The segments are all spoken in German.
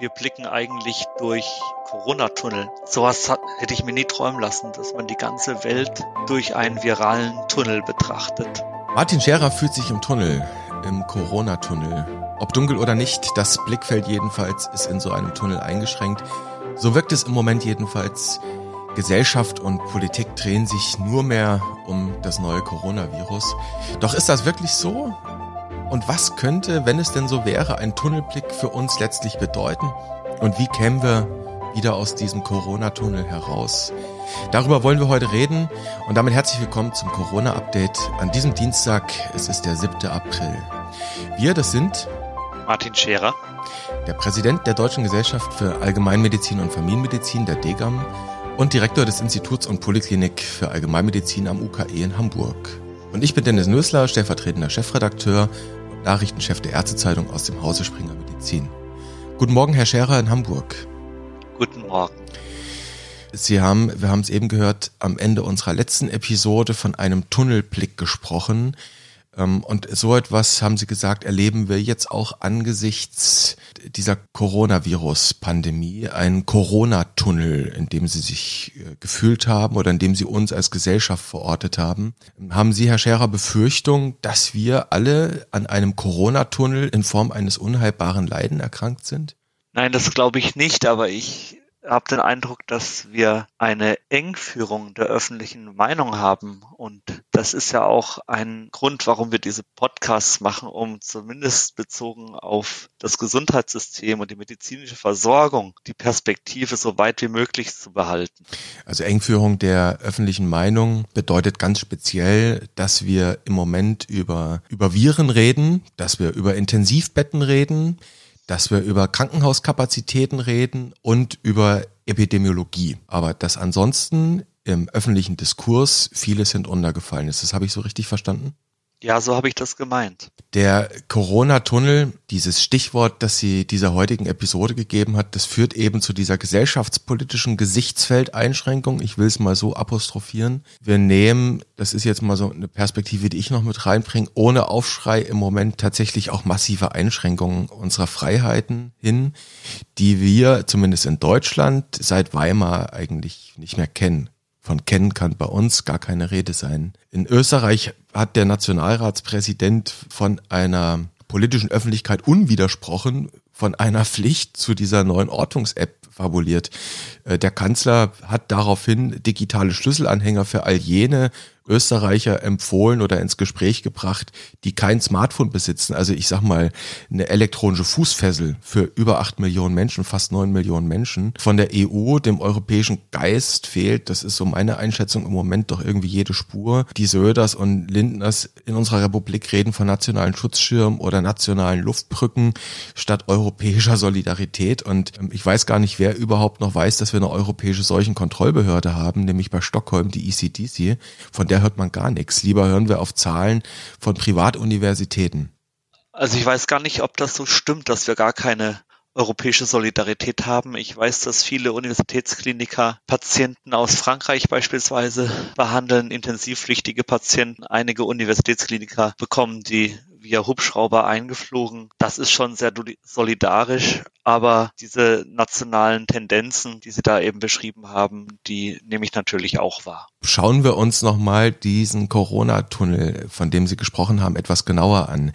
wir blicken eigentlich durch Corona-Tunnel. Sowas hätte ich mir nie träumen lassen, dass man die ganze Welt durch einen viralen Tunnel betrachtet. Martin Scherer fühlt sich im Tunnel, im Corona-Tunnel. Ob dunkel oder nicht, das Blickfeld jedenfalls ist in so einem Tunnel eingeschränkt. So wirkt es im Moment jedenfalls. Gesellschaft und Politik drehen sich nur mehr um das neue Coronavirus. Doch ist das wirklich so? Und was könnte, wenn es denn so wäre, ein Tunnelblick für uns letztlich bedeuten? Und wie kämen wir wieder aus diesem Corona-Tunnel heraus? Darüber wollen wir heute reden und damit herzlich willkommen zum Corona-Update an diesem Dienstag. Es ist der 7. April. Wir, das sind Martin Scherer, der Präsident der Deutschen Gesellschaft für Allgemeinmedizin und Familienmedizin, der DGAM, und Direktor des Instituts und Poliklinik für Allgemeinmedizin am UKE in Hamburg. Und ich bin Dennis Nösler, stellvertretender Chefredakteur Nachrichtenchef der Ärztezeitung aus dem Hause Springer Medizin. Guten Morgen, Herr Scherer in Hamburg. Guten Morgen. Sie haben, wir haben es eben gehört, am Ende unserer letzten Episode von einem Tunnelblick gesprochen. Ähm, und so etwas, haben Sie gesagt, erleben wir jetzt auch angesichts dieser Coronavirus-Pandemie, einen Corona-Tunnel, in dem Sie sich äh, gefühlt haben oder in dem Sie uns als Gesellschaft verortet haben. Haben Sie, Herr Scherer, Befürchtung, dass wir alle an einem Corona-Tunnel in Form eines unheilbaren Leiden erkrankt sind? Nein, das glaube ich nicht, aber ich habe den Eindruck, dass wir eine Engführung der öffentlichen Meinung haben. Und das ist ja auch ein Grund, warum wir diese Podcasts machen, um zumindest bezogen auf das Gesundheitssystem und die medizinische Versorgung die Perspektive so weit wie möglich zu behalten. Also Engführung der öffentlichen Meinung bedeutet ganz speziell, dass wir im Moment über, über Viren reden, dass wir über Intensivbetten reden, dass wir über Krankenhauskapazitäten reden und über Epidemiologie. Aber dass ansonsten im öffentlichen Diskurs vieles hinuntergefallen ist. Das habe ich so richtig verstanden? Ja, so habe ich das gemeint. Der Corona-Tunnel, dieses Stichwort, das sie dieser heutigen Episode gegeben hat, das führt eben zu dieser gesellschaftspolitischen Gesichtsfeldeinschränkung. Ich will es mal so apostrophieren. Wir nehmen, das ist jetzt mal so eine Perspektive, die ich noch mit reinbringe, ohne Aufschrei im Moment tatsächlich auch massive Einschränkungen unserer Freiheiten hin, die wir zumindest in Deutschland seit Weimar eigentlich nicht mehr kennen. Von kennen kann bei uns gar keine Rede sein. In Österreich hat der Nationalratspräsident von einer politischen Öffentlichkeit unwidersprochen von einer Pflicht zu dieser neuen Ortungs-App fabuliert. Äh, der Kanzler hat daraufhin digitale Schlüsselanhänger für all jene Österreicher empfohlen oder ins Gespräch gebracht, die kein Smartphone besitzen. Also ich sag mal, eine elektronische Fußfessel für über acht Millionen Menschen, fast neun Millionen Menschen. Von der EU, dem europäischen Geist fehlt, das ist so meine Einschätzung im Moment doch irgendwie jede Spur. Die Söders und Lindners in unserer Republik reden von nationalen Schutzschirmen oder nationalen Luftbrücken statt europäischer Solidarität. Und ähm, ich weiß gar nicht, wer überhaupt noch weiß, dass wir eine europäische Seuchenkontrollbehörde haben, nämlich bei Stockholm die ECDC, von der hört man gar nichts. Lieber hören wir auf Zahlen von Privatuniversitäten. Also ich weiß gar nicht, ob das so stimmt, dass wir gar keine europäische Solidarität haben. Ich weiß, dass viele Universitätskliniker Patienten aus Frankreich beispielsweise behandeln, intensivpflichtige Patienten. Einige Universitätskliniker bekommen die via Hubschrauber eingeflogen. Das ist schon sehr solidarisch, aber diese nationalen Tendenzen, die Sie da eben beschrieben haben, die nehme ich natürlich auch wahr. Schauen wir uns nochmal diesen Corona-Tunnel, von dem Sie gesprochen haben, etwas genauer an.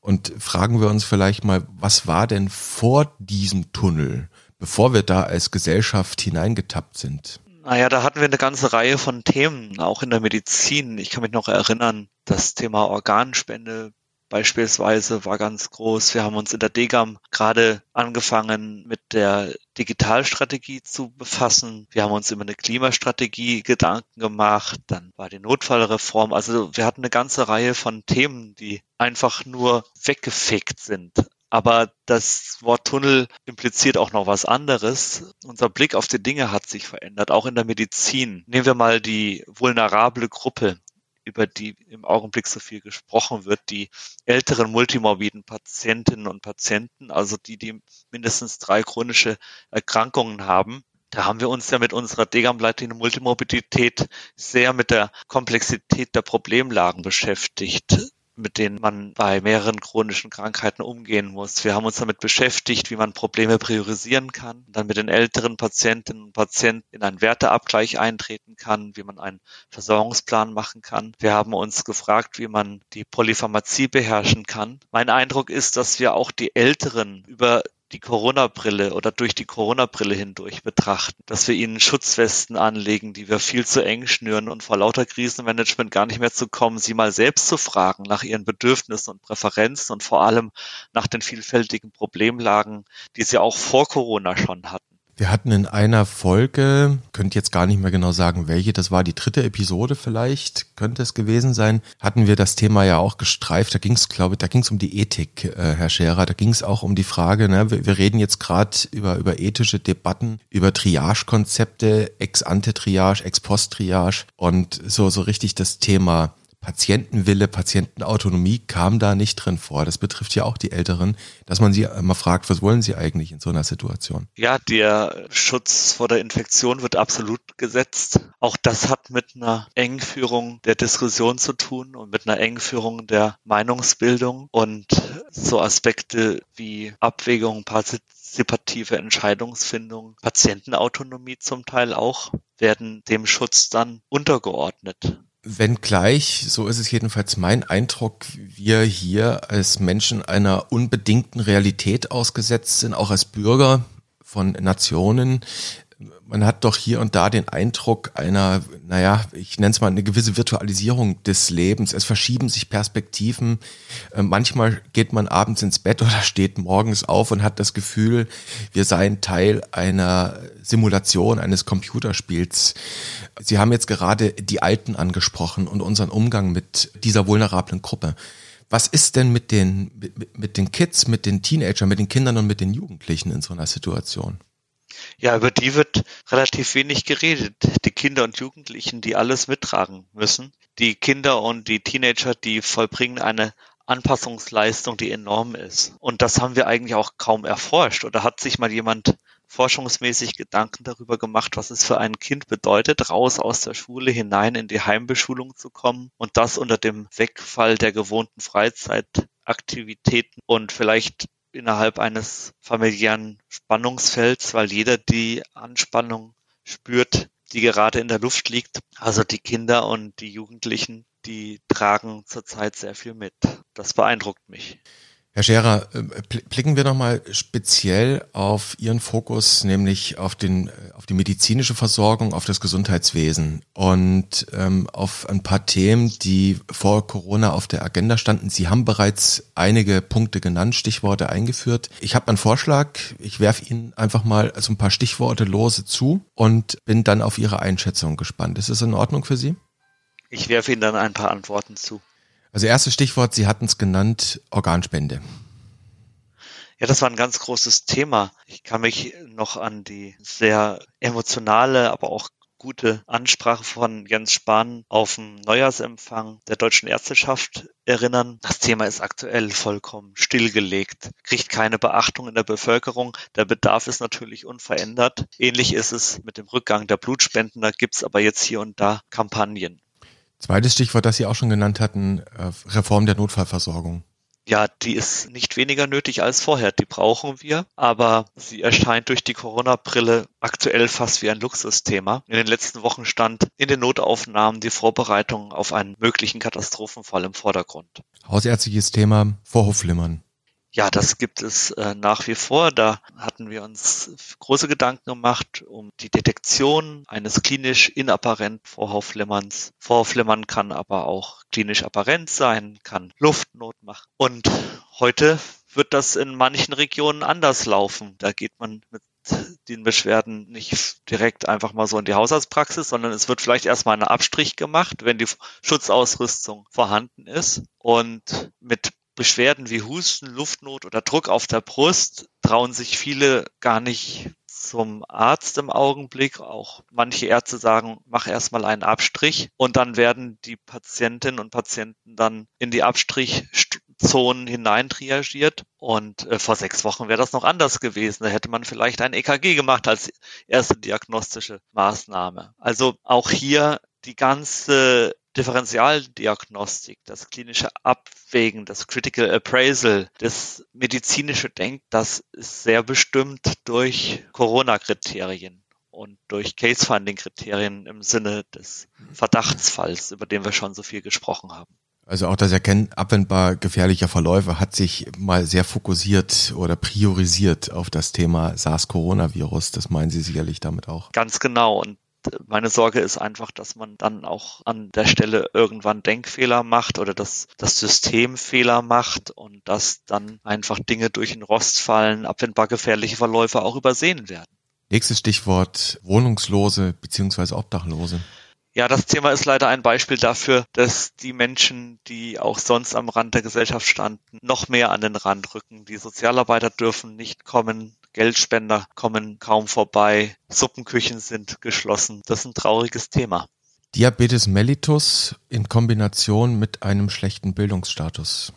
Und fragen wir uns vielleicht mal, was war denn vor diesem Tunnel, bevor wir da als Gesellschaft hineingetappt sind? Naja, da hatten wir eine ganze Reihe von Themen, auch in der Medizin. Ich kann mich noch erinnern, das Thema Organspende, beispielsweise war ganz groß. Wir haben uns in der DGAM gerade angefangen mit der Digitalstrategie zu befassen. Wir haben uns über eine Klimastrategie Gedanken gemacht. Dann war die Notfallreform. Also wir hatten eine ganze Reihe von Themen, die einfach nur weggefegt sind. Aber das Wort Tunnel impliziert auch noch was anderes. Unser Blick auf die Dinge hat sich verändert, auch in der Medizin. Nehmen wir mal die vulnerable Gruppe über die im Augenblick so viel gesprochen wird, die älteren multimorbiden Patientinnen und Patienten, also die, die mindestens drei chronische Erkrankungen haben. Da haben wir uns ja mit unserer Degam-Leitlinie Multimorbidität sehr mit der Komplexität der Problemlagen beschäftigt. Mit denen man bei mehreren chronischen Krankheiten umgehen muss. Wir haben uns damit beschäftigt, wie man Probleme priorisieren kann, dann mit den älteren Patientinnen und Patienten in einen Werteabgleich eintreten kann, wie man einen Versorgungsplan machen kann. Wir haben uns gefragt, wie man die Polypharmazie beherrschen kann. Mein Eindruck ist, dass wir auch die Älteren über die Corona-Brille oder durch die Corona-Brille hindurch betrachten, dass wir ihnen Schutzwesten anlegen, die wir viel zu eng schnüren und vor lauter Krisenmanagement gar nicht mehr zu kommen, sie mal selbst zu fragen nach ihren Bedürfnissen und Präferenzen und vor allem nach den vielfältigen Problemlagen, die sie auch vor Corona schon hatten. Wir hatten in einer Folge, könnt jetzt gar nicht mehr genau sagen, welche, das war die dritte Episode vielleicht, könnte es gewesen sein, hatten wir das Thema ja auch gestreift. Da ging es, glaube ich, da ging es um die Ethik, äh, Herr Scherer. Da ging es auch um die Frage, ne, wir, wir reden jetzt gerade über, über ethische Debatten, über Triage-Konzepte, Ex-ante-Triage, Ex-post-Triage und so, so richtig das Thema Patientenwille, Patientenautonomie kam da nicht drin vor. Das betrifft ja auch die Älteren, dass man sie immer fragt, was wollen sie eigentlich in so einer Situation? Ja, der Schutz vor der Infektion wird absolut gesetzt. Auch das hat mit einer Engführung der Diskussion zu tun und mit einer Engführung der Meinungsbildung und so Aspekte wie Abwägung, partizipative Entscheidungsfindung, Patientenautonomie zum Teil auch, werden dem Schutz dann untergeordnet. Wenngleich, so ist es jedenfalls mein Eindruck, wir hier als Menschen einer unbedingten Realität ausgesetzt sind, auch als Bürger von Nationen, man hat doch hier und da den Eindruck einer, naja, ich nenne es mal eine gewisse Virtualisierung des Lebens. Es verschieben sich Perspektiven. Äh, manchmal geht man abends ins Bett oder steht morgens auf und hat das Gefühl, wir seien Teil einer Simulation eines Computerspiels. Sie haben jetzt gerade die Alten angesprochen und unseren Umgang mit dieser vulnerablen Gruppe. Was ist denn mit den, mit, mit den Kids, mit den Teenagern, mit den Kindern und mit den Jugendlichen in so einer Situation? Ja, über die wird relativ wenig geredet. Die Kinder und Jugendlichen, die alles mittragen müssen. Die Kinder und die Teenager, die vollbringen eine Anpassungsleistung, die enorm ist. Und das haben wir eigentlich auch kaum erforscht. Oder hat sich mal jemand forschungsmäßig Gedanken darüber gemacht, was es für ein Kind bedeutet, raus aus der Schule hinein in die Heimbeschulung zu kommen und das unter dem Wegfall der gewohnten Freizeitaktivitäten und vielleicht innerhalb eines familiären Spannungsfelds, weil jeder die Anspannung spürt, die gerade in der Luft liegt. Also die Kinder und die Jugendlichen, die tragen zurzeit sehr viel mit. Das beeindruckt mich. Herr Scherer, äh, blicken wir nochmal speziell auf Ihren Fokus, nämlich auf, den, äh, auf die medizinische Versorgung, auf das Gesundheitswesen und ähm, auf ein paar Themen, die vor Corona auf der Agenda standen. Sie haben bereits einige Punkte genannt, Stichworte eingeführt. Ich habe einen Vorschlag, ich werfe Ihnen einfach mal so ein paar Stichworte lose zu und bin dann auf Ihre Einschätzung gespannt. Ist es in Ordnung für Sie? Ich werfe Ihnen dann ein paar Antworten zu. Also erstes Stichwort, Sie hatten es genannt, Organspende. Ja, das war ein ganz großes Thema. Ich kann mich noch an die sehr emotionale, aber auch gute Ansprache von Jens Spahn auf dem Neujahrsempfang der deutschen Ärzteschaft erinnern. Das Thema ist aktuell vollkommen stillgelegt, kriegt keine Beachtung in der Bevölkerung. Der Bedarf ist natürlich unverändert. Ähnlich ist es mit dem Rückgang der Blutspenden. Da gibt's aber jetzt hier und da Kampagnen. Zweites Stichwort, das Sie auch schon genannt hatten, äh, Reform der Notfallversorgung. Ja, die ist nicht weniger nötig als vorher. Die brauchen wir, aber sie erscheint durch die Corona-Brille aktuell fast wie ein Luxusthema. In den letzten Wochen stand in den Notaufnahmen die Vorbereitung auf einen möglichen Katastrophenfall im Vordergrund. Hausärztliches Thema, Vorhofflimmern. Ja, das gibt es äh, nach wie vor. Da hatten wir uns große Gedanken gemacht um die Detektion eines klinisch inapparent Vorhofflimmerns. Vorhofflimmern kann aber auch klinisch apparent sein, kann Luftnot machen. Und heute wird das in manchen Regionen anders laufen. Da geht man mit den Beschwerden nicht direkt einfach mal so in die Hausarztpraxis, sondern es wird vielleicht erstmal eine Abstrich gemacht, wenn die Schutzausrüstung vorhanden ist. Und mit Beschwerden wie Husten, Luftnot oder Druck auf der Brust trauen sich viele gar nicht zum Arzt im Augenblick. Auch manche Ärzte sagen, mach erstmal einen Abstrich und dann werden die Patientinnen und Patienten dann in die Abstrichzonen hinein triagiert. Und äh, vor sechs Wochen wäre das noch anders gewesen. Da hätte man vielleicht ein EKG gemacht als erste diagnostische Maßnahme. Also auch hier die ganze Differentialdiagnostik, das klinische Abwägen, das Critical Appraisal, das medizinische Denken, das ist sehr bestimmt durch Corona-Kriterien und durch Case-Finding-Kriterien im Sinne des Verdachtsfalls, über den wir schon so viel gesprochen haben. Also auch das Erkennen abwendbar gefährlicher Verläufe hat sich mal sehr fokussiert oder priorisiert auf das Thema SARS-Coronavirus. Das meinen Sie sicherlich damit auch. Ganz genau. Und meine Sorge ist einfach, dass man dann auch an der Stelle irgendwann Denkfehler macht oder dass das System Fehler macht und dass dann einfach Dinge durch den Rost fallen, abwendbar gefährliche Verläufe auch übersehen werden. Nächstes Stichwort Wohnungslose beziehungsweise Obdachlose. Ja, das Thema ist leider ein Beispiel dafür, dass die Menschen, die auch sonst am Rand der Gesellschaft standen, noch mehr an den Rand rücken. Die Sozialarbeiter dürfen nicht kommen, Geldspender kommen kaum vorbei, Suppenküchen sind geschlossen. Das ist ein trauriges Thema. Diabetes mellitus in Kombination mit einem schlechten Bildungsstatus.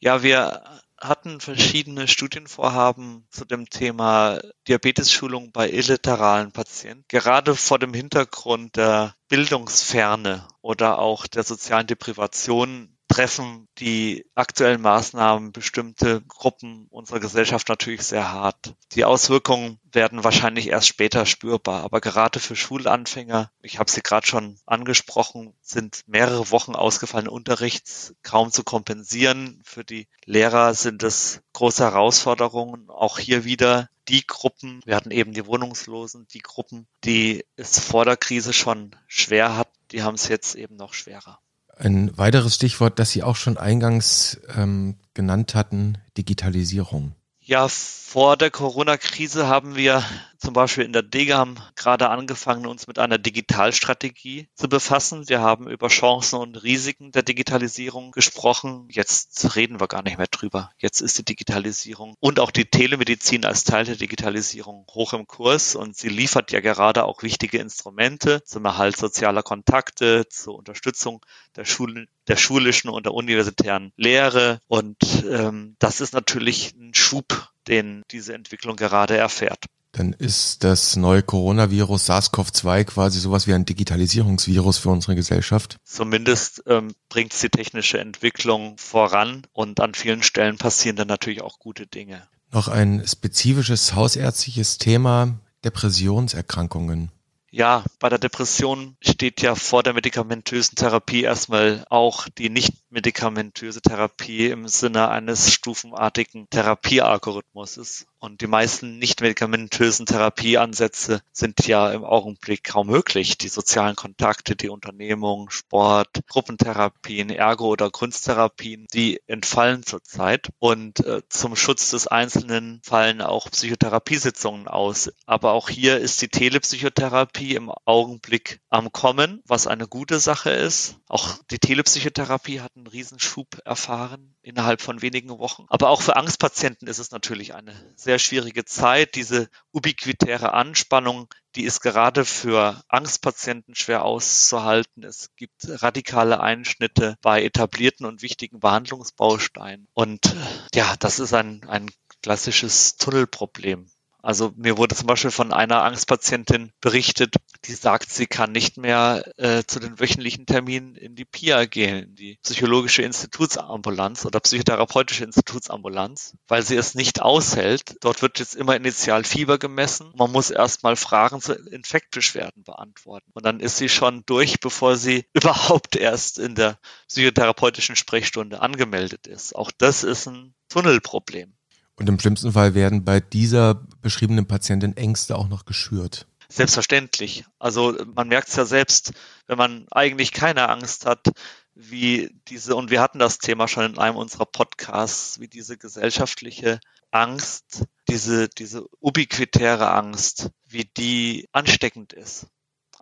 Ja, wir hatten verschiedene Studienvorhaben zu dem Thema Diabetesschulung bei illiteralen Patienten. Gerade vor dem Hintergrund der Bildungsferne oder auch der sozialen Deprivation treffen die aktuellen Maßnahmen bestimmte Gruppen unserer Gesellschaft natürlich sehr hart. Die Auswirkungen werden wahrscheinlich erst später spürbar, aber gerade für Schulanfänger, ich habe sie gerade schon angesprochen, sind mehrere Wochen ausgefallenen Unterrichts kaum zu kompensieren. Für die Lehrer sind es große Herausforderungen. Auch hier wieder die Gruppen, wir hatten eben die Wohnungslosen, die Gruppen, die es vor der Krise schon schwer hatten, die haben es jetzt eben noch schwerer. Ein weiteres Stichwort, das Sie auch schon eingangs ähm, genannt hatten, Digitalisierung. Ja, vor der Corona-Krise haben wir zum Beispiel in der DGAM gerade angefangen, uns mit einer Digitalstrategie zu befassen. Wir haben über Chancen und Risiken der Digitalisierung gesprochen. Jetzt reden wir gar nicht mehr drüber. Jetzt ist die Digitalisierung und auch die Telemedizin als Teil der Digitalisierung hoch im Kurs und sie liefert ja gerade auch wichtige Instrumente zum Erhalt sozialer Kontakte, zur Unterstützung der Schulen der schulischen und der universitären Lehre. Und ähm, das ist natürlich ein Schub den diese Entwicklung gerade erfährt. Dann ist das neue Coronavirus SARS-CoV-2 quasi sowas wie ein Digitalisierungsvirus für unsere Gesellschaft. Zumindest ähm, bringt es die technische Entwicklung voran und an vielen Stellen passieren dann natürlich auch gute Dinge. Noch ein spezifisches hausärztliches Thema, Depressionserkrankungen. Ja, bei der Depression steht ja vor der medikamentösen Therapie erstmal auch die nicht medikamentöse Therapie im Sinne eines stufenartigen Therapiealgorithmuses. Und die meisten nicht medikamentösen Therapieansätze sind ja im Augenblick kaum möglich. Die sozialen Kontakte, die Unternehmung, Sport, Gruppentherapien, Ergo- oder Kunsttherapien, die entfallen zurzeit. Und äh, zum Schutz des Einzelnen fallen auch Psychotherapiesitzungen aus. Aber auch hier ist die Telepsychotherapie im Augenblick am Kommen, was eine gute Sache ist. Auch die Telepsychotherapie hat einen Riesenschub erfahren innerhalb von wenigen Wochen. Aber auch für Angstpatienten ist es natürlich eine sehr schwierige Zeit. Diese ubiquitäre Anspannung, die ist gerade für Angstpatienten schwer auszuhalten. Es gibt radikale Einschnitte bei etablierten und wichtigen Behandlungsbausteinen. Und ja, das ist ein, ein klassisches Tunnelproblem. Also mir wurde zum Beispiel von einer Angstpatientin berichtet, die sagt, sie kann nicht mehr äh, zu den wöchentlichen Terminen in die PIA gehen, die psychologische Institutsambulanz oder psychotherapeutische Institutsambulanz, weil sie es nicht aushält. Dort wird jetzt immer initial Fieber gemessen. Man muss erstmal Fragen zu Infektbeschwerden beantworten. Und dann ist sie schon durch, bevor sie überhaupt erst in der psychotherapeutischen Sprechstunde angemeldet ist. Auch das ist ein Tunnelproblem. Und im schlimmsten Fall werden bei dieser beschriebenen Patientin Ängste auch noch geschürt. Selbstverständlich. Also man merkt es ja selbst, wenn man eigentlich keine Angst hat, wie diese, und wir hatten das Thema schon in einem unserer Podcasts, wie diese gesellschaftliche Angst, diese, diese ubiquitäre Angst, wie die ansteckend ist.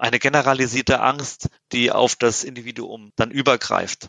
Eine generalisierte Angst, die auf das Individuum dann übergreift.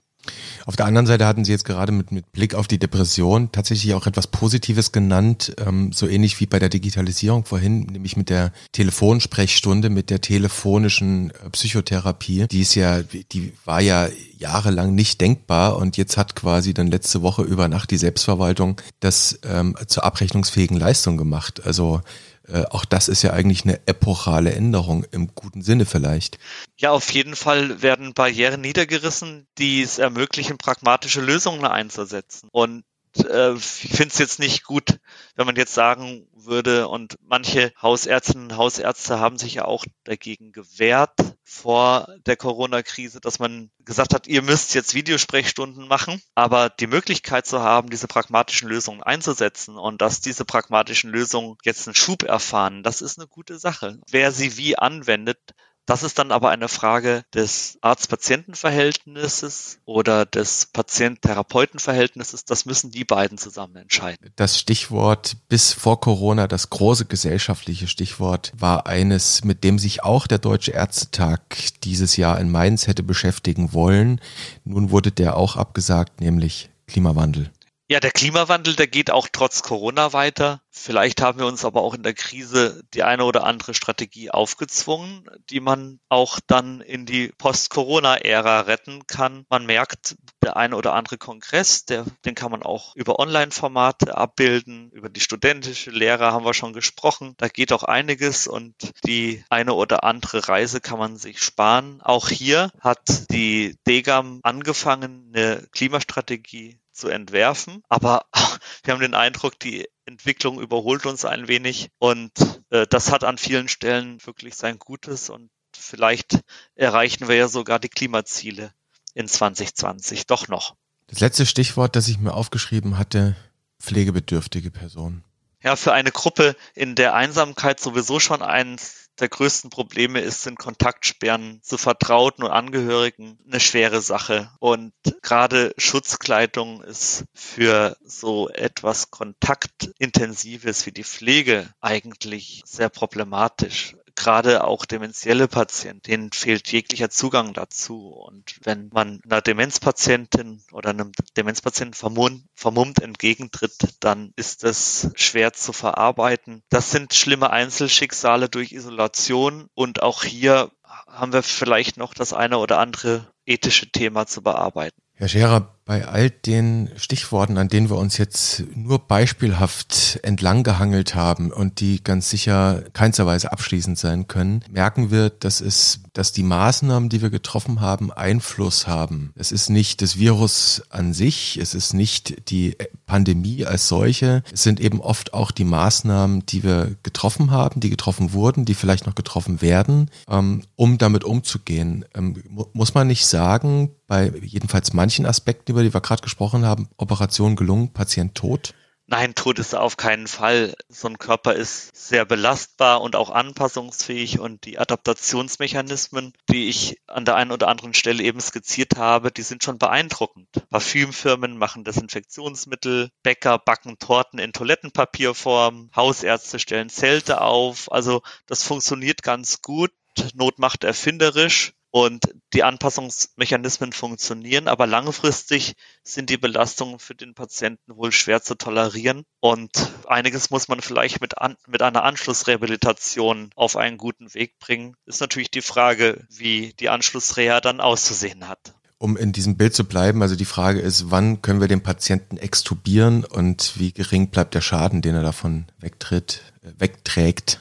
Auf der anderen Seite hatten Sie jetzt gerade mit, mit Blick auf die Depression tatsächlich auch etwas Positives genannt, ähm, so ähnlich wie bei der Digitalisierung vorhin, nämlich mit der Telefonsprechstunde, mit der telefonischen äh, Psychotherapie. Die ist ja, die war ja jahrelang nicht denkbar und jetzt hat quasi dann letzte Woche über Nacht die Selbstverwaltung das ähm, zur abrechnungsfähigen Leistung gemacht. Also Äh, auch das ist ja eigentlich eine epochale Änderung im guten Sinne vielleicht. Ja, auf jeden Fall werden Barrieren niedergerissen, die es ermöglichen, pragmatische Lösungen einzusetzen. Und äh, ich finde es jetzt nicht gut, wenn man jetzt sagen würde, und manche Hausärztinnen und Hausärzte haben sich ja auch dagegen gewehrt vor der Corona-Krise, dass man gesagt hat, ihr müsst jetzt Videosprechstunden machen, aber die Möglichkeit zu haben, diese pragmatischen Lösungen einzusetzen und dass diese pragmatischen Lösungen jetzt einen Schub erfahren, das ist eine gute Sache. Wer sie wie anwendet, das ist dann aber eine Frage des Arzt-Patienten-Verhältnisses oder des Patient-Therapeuten-Verhältnisses. Das müssen die beiden zusammen entscheiden. Das Stichwort bis vor Corona, das große gesellschaftliche Stichwort, war eines, mit dem sich auch der Deutsche Ärztetag dieses Jahr in Mainz hätte beschäftigen wollen. Nun wurde der auch abgesagt, nämlich Klimawandel. Ja, der Klimawandel, der geht auch trotz Corona weiter. Vielleicht haben wir uns aber auch in der Krise die eine oder andere Strategie aufgezwungen, die man auch dann in die Post-Corona-Ära retten kann. Man merkt, der eine oder andere Kongress, der, den kann man auch über Online-Formate abbilden. Über die studentische Lehre haben wir schon gesprochen. Da geht auch einiges und die eine oder andere Reise kann man sich sparen. Auch hier hat die DEGAM angefangen, eine Klimastrategie zu entwerfen. Aber wir haben den Eindruck, die Entwicklung überholt uns ein wenig und äh, das hat an vielen Stellen wirklich sein Gutes und vielleicht erreichen wir ja sogar die Klimaziele in 2020 doch noch. Das letzte Stichwort, das ich mir aufgeschrieben hatte, pflegebedürftige Personen. Ja, für eine Gruppe, in der Einsamkeit sowieso schon eins der größten Probleme ist, sind Kontaktsperren zu Vertrauten und Angehörigen eine schwere Sache. Und gerade Schutzkleidung ist für so etwas Kontaktintensives wie die Pflege eigentlich sehr problematisch gerade auch demenzielle Patienten, denen fehlt jeglicher Zugang dazu. Und wenn man einer Demenzpatientin oder einem Demenzpatienten vermummt, vermummt entgegentritt, dann ist das schwer zu verarbeiten. Das sind schlimme Einzelschicksale durch Isolation und auch hier haben wir vielleicht noch das eine oder andere ethische Thema zu bearbeiten. Herr Scherer, bei all den Stichworten, an denen wir uns jetzt nur beispielhaft entlanggehangelt haben und die ganz sicher keinsterweise abschließend sein können, merken wir, dass es, dass die Maßnahmen, die wir getroffen haben, Einfluss haben. Es ist nicht das Virus an sich, es ist nicht die Pandemie als solche, es sind eben oft auch die Maßnahmen, die wir getroffen haben, die getroffen wurden, die vielleicht noch getroffen werden, ähm, um damit umzugehen. Ähm, muss man nicht sagen, bei jedenfalls manchen Aspekten, über die wir gerade gesprochen haben, Operation gelungen, Patient tot? Nein, tot ist auf keinen Fall. So ein Körper ist sehr belastbar und auch anpassungsfähig und die Adaptationsmechanismen, die ich an der einen oder anderen Stelle eben skizziert habe, die sind schon beeindruckend. Parfümfirmen machen Desinfektionsmittel, Bäcker backen Torten in Toilettenpapierform, Hausärzte stellen Zelte auf. Also das funktioniert ganz gut. Not macht erfinderisch und die Anpassungsmechanismen funktionieren, aber langfristig sind die Belastungen für den Patienten wohl schwer zu tolerieren und einiges muss man vielleicht mit, an, mit einer Anschlussrehabilitation auf einen guten Weg bringen. Ist natürlich die Frage, wie die Anschlussreha dann auszusehen hat um in diesem Bild zu bleiben, also die Frage ist, wann können wir den Patienten extubieren und wie gering bleibt der Schaden, den er davon wegtritt, äh, wegträgt.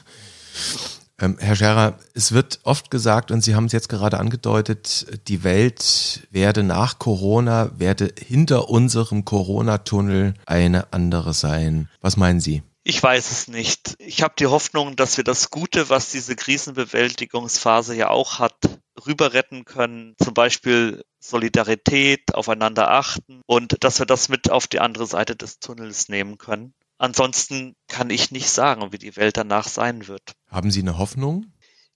Ähm, Herr Scherer, es wird oft gesagt, und Sie haben es jetzt gerade angedeutet, die Welt werde nach Corona, werde hinter unserem Corona-Tunnel eine andere sein. Was meinen Sie? Ich weiß es nicht. Ich habe die Hoffnung, dass wir das Gute, was diese Krisenbewältigungsphase ja auch hat, rüber retten können. Zum Beispiel Solidarität, aufeinander achten und dass wir das mit auf die andere Seite des Tunnels nehmen können. Ansonsten kann ich nicht sagen, wie die Welt danach sein wird. Haben Sie eine Hoffnung?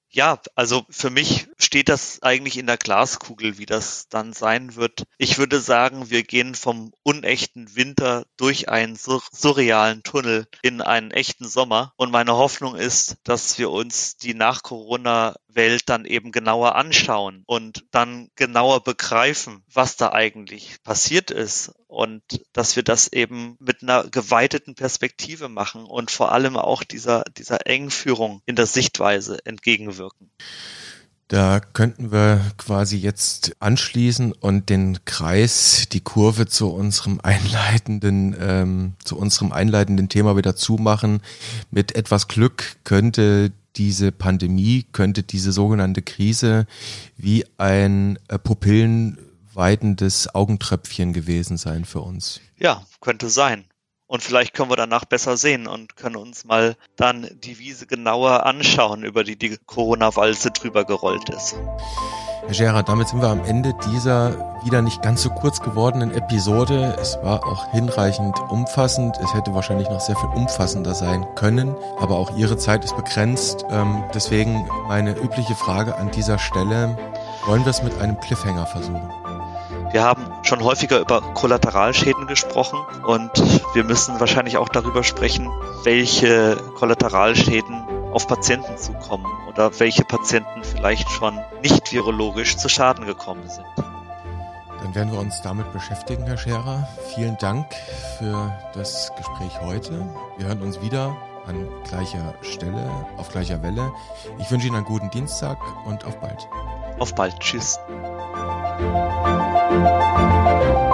Ja, also für mich steht das eigentlich in der Glaskugel, wie das dann sein wird. Ich würde sagen, wir gehen vom unechten Winter durch einen sur surrealen Tunnel in einen echten Sommer. Und meine Hoffnung ist, dass wir uns die Nach-Corona-Welt dann eben genauer anschauen und dann genauer begreifen, was da eigentlich passiert ist und dass wir das eben mit einer geweiteten Perspektive machen und vor allem auch dieser, dieser Engführung in der Sichtweise entgegenwirken. Da könnten wir quasi jetzt anschließen und den Kreis, die Kurve zu unserem einleitenden, ähm, zu unserem einleitenden Thema wieder zumachen. Mit etwas Glück könnte diese Pandemie, könnte diese sogenannte Krise wie ein äh, pupillenweidendes Augentröpfchen gewesen sein für uns. Ja, könnte sein. Und vielleicht können wir danach besser sehen und können uns mal dann die Wiese genauer anschauen, über die die Corona-Walze drüber gerollt ist. Herr Scherer, damit sind wir am Ende dieser wieder nicht ganz so kurz gewordenen Episode. Es war auch hinreichend umfassend. Es hätte wahrscheinlich noch sehr viel umfassender sein können, aber auch Ihre Zeit ist begrenzt. Ähm, deswegen meine übliche Frage an dieser Stelle. Wollen wir es mit einem Cliffhanger versuchen? Wir haben schon häufiger über Kollateralschäden gesprochen und wir müssen wahrscheinlich auch darüber sprechen, welche Kollateralschäden auf Patienten zukommen oder welche Patienten vielleicht schon nicht virologisch zu Schaden gekommen sind. Dann werden wir uns damit beschäftigen, Herr Scherer. Vielen Dank für das Gespräch heute. Wir hören uns wieder an gleicher Stelle, auf gleicher Welle. Ich wünsche Ihnen einen guten Dienstag und auf bald. Auf bald. Tschüss. Música